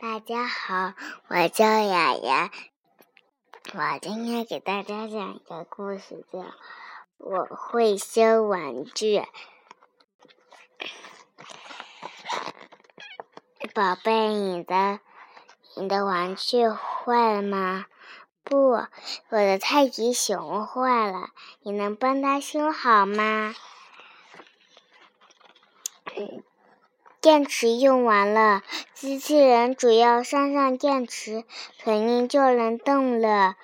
大家好，我叫雅雅，我今天给大家讲一个故事，叫《我会修玩具》。宝贝，你的你的玩具坏了吗？不，我的泰迪熊坏了，你能帮它修好吗？电池用完了，机器人只要上上电池，肯定就能动了。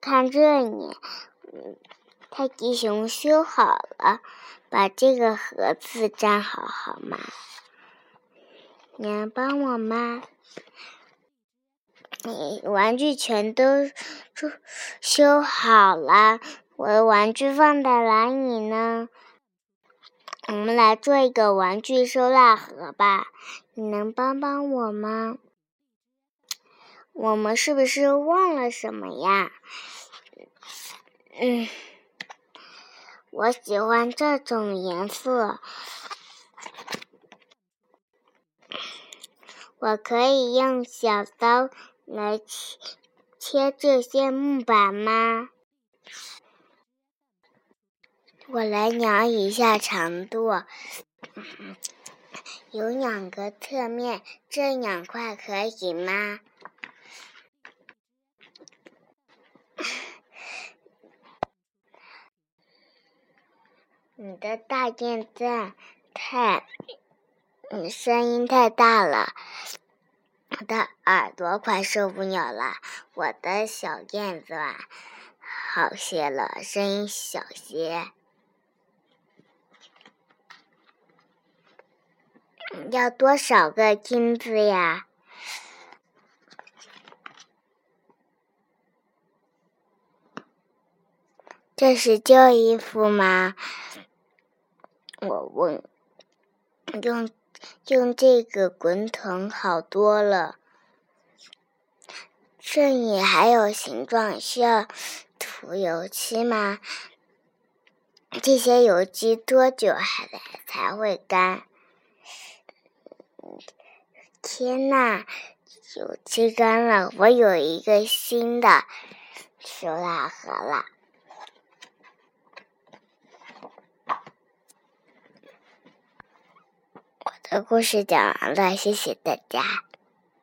看这里，泰迪熊修好了，把这个盒子粘好好吗？你能帮我吗？你玩具全都修修好了。我的玩具放在哪里呢？我们来做一个玩具收纳盒吧。你能帮帮我吗？我们是不是忘了什么呀？嗯，我喜欢这种颜色。我可以用小刀来切切这些木板吗？我来量一下长度，有两个侧面，这两块可以吗？你的大电钻太，你声音太大了，我的耳朵快受不了了。我的小电钻好些了，声音小些。要多少个金子呀？这是旧衣服吗？我问。用用这个滚筒好多了。这里还有形状，需要涂油漆吗？这些油漆多久还才会干？天呐，油漆干了，我有一个新的收纳盒了。我的故事讲完了，谢谢大家。